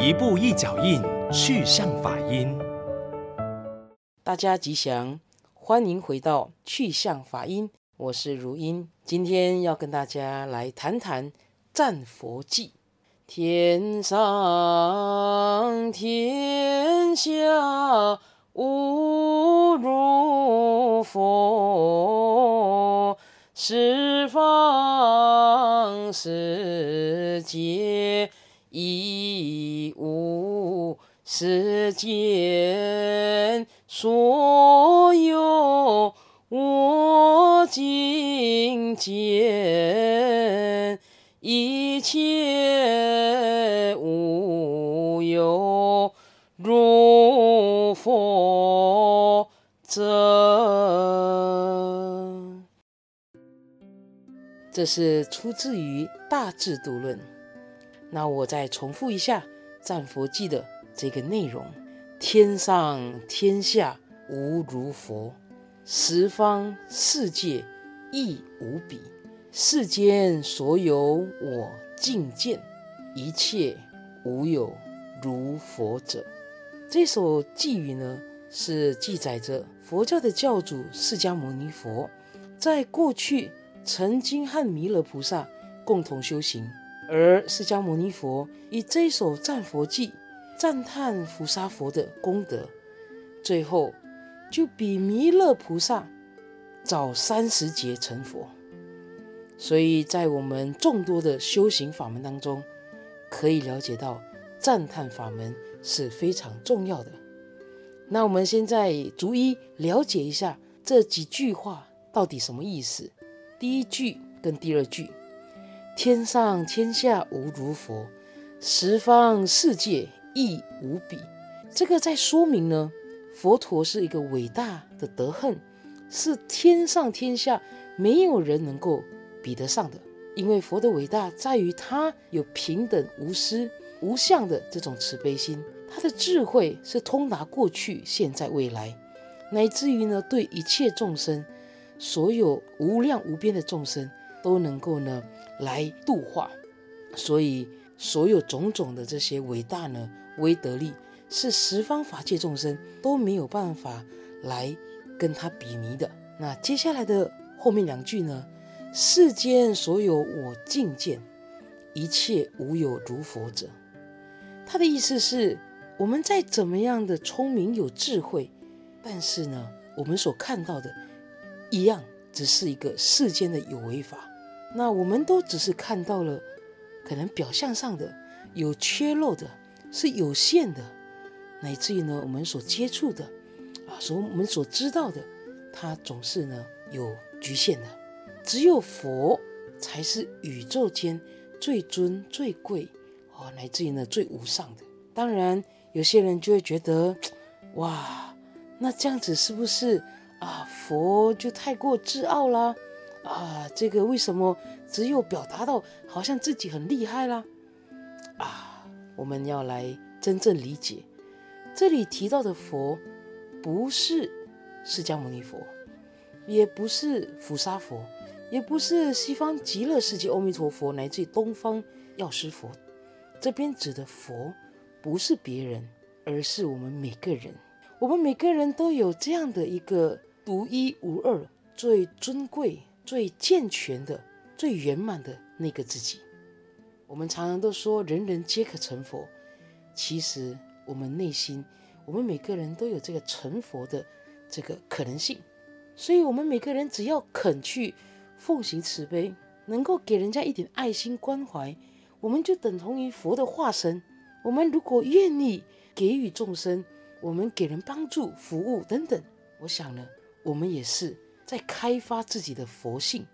一步一脚印，去向法音。大家吉祥，欢迎回到去向法音，我是如音。今天要跟大家来谈谈赞佛偈。天上天下无如佛，十方世界。亦无世间所有我净见，一切无有如佛者。这是出自于《大智度论》。那我再重复一下赞佛偈的这个内容：天上天下无如佛，十方世界亦无比，世间所有我尽见，一切无有如佛者。这首偈语呢，是记载着佛教的教主释迦牟尼佛在过去曾经和弥勒菩萨共同修行。而释迦牟尼佛以这一首赞佛偈赞叹菩萨佛的功德，最后就比弥勒菩萨早三十劫成佛。所以在我们众多的修行法门当中，可以了解到赞叹法门是非常重要的。那我们现在逐一了解一下这几句话到底什么意思。第一句跟第二句。天上天下无如佛，十方世界亦无比。这个在说明呢，佛陀是一个伟大的德行，是天上天下没有人能够比得上的。因为佛的伟大在于他有平等无私、无相的这种慈悲心，他的智慧是通达过去、现在、未来，乃至于呢，对一切众生，所有无量无边的众生。都能够呢来度化，所以所有种种的这些伟大呢威德力，是十方法界众生都没有办法来跟他比拟的。那接下来的后面两句呢，世间所有我境见，一切无有如佛者。他的意思是，我们再怎么样的聪明有智慧，但是呢，我们所看到的，一样只是一个世间的有为法。那我们都只是看到了，可能表象上的有缺漏的，是有限的，乃至于呢，我们所接触的，啊，所我们所知道的，它总是呢有局限的。只有佛才是宇宙间最尊最贵，啊，乃至于呢最无上的。当然，有些人就会觉得，哇，那这样子是不是啊？佛就太过自傲啦？啊，这个为什么只有表达到好像自己很厉害啦？啊，我们要来真正理解，这里提到的佛，不是释迦牟尼佛，也不是菩萨佛，也不是西方极乐世界阿弥陀佛，乃至于东方药师佛。这边指的佛，不是别人，而是我们每个人。我们每个人都有这样的一个独一无二、最尊贵。最健全的、最圆满的那个自己，我们常常都说人人皆可成佛。其实我们内心，我们每个人都有这个成佛的这个可能性。所以，我们每个人只要肯去奉行慈悲，能够给人家一点爱心关怀，我们就等同于佛的化身。我们如果愿意给予众生，我们给人帮助、服务等等，我想呢，我们也是。在开发自己的佛性，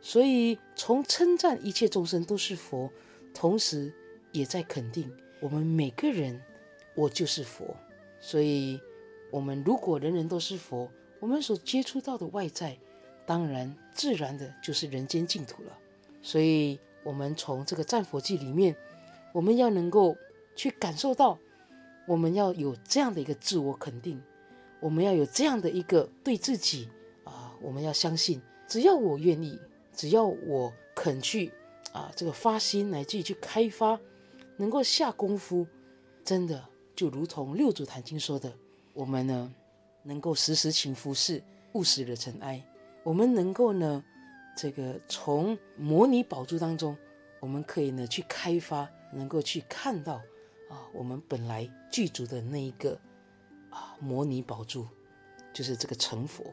所以从称赞一切众生都是佛，同时也在肯定我们每个人，我就是佛。所以，我们如果人人都是佛，我们所接触到的外在，当然自然的就是人间净土了。所以，我们从这个战佛记里面，我们要能够去感受到，我们要有这样的一个自我肯定，我们要有这样的一个对自己。我们要相信，只要我愿意，只要我肯去啊，这个发心来自己去开发，能够下功夫，真的就如同六祖坛经说的，我们呢能够时时勤拂拭，勿使惹尘埃。我们能够呢，这个从摩尼宝珠当中，我们可以呢去开发，能够去看到啊，我们本来具足的那一个啊摩尼宝珠，就是这个成佛。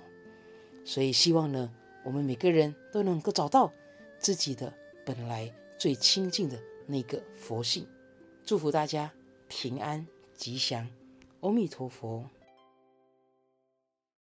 所以希望呢，我们每个人都能够找到自己的本来最亲近的那个佛性。祝福大家平安吉祥，阿弥陀佛。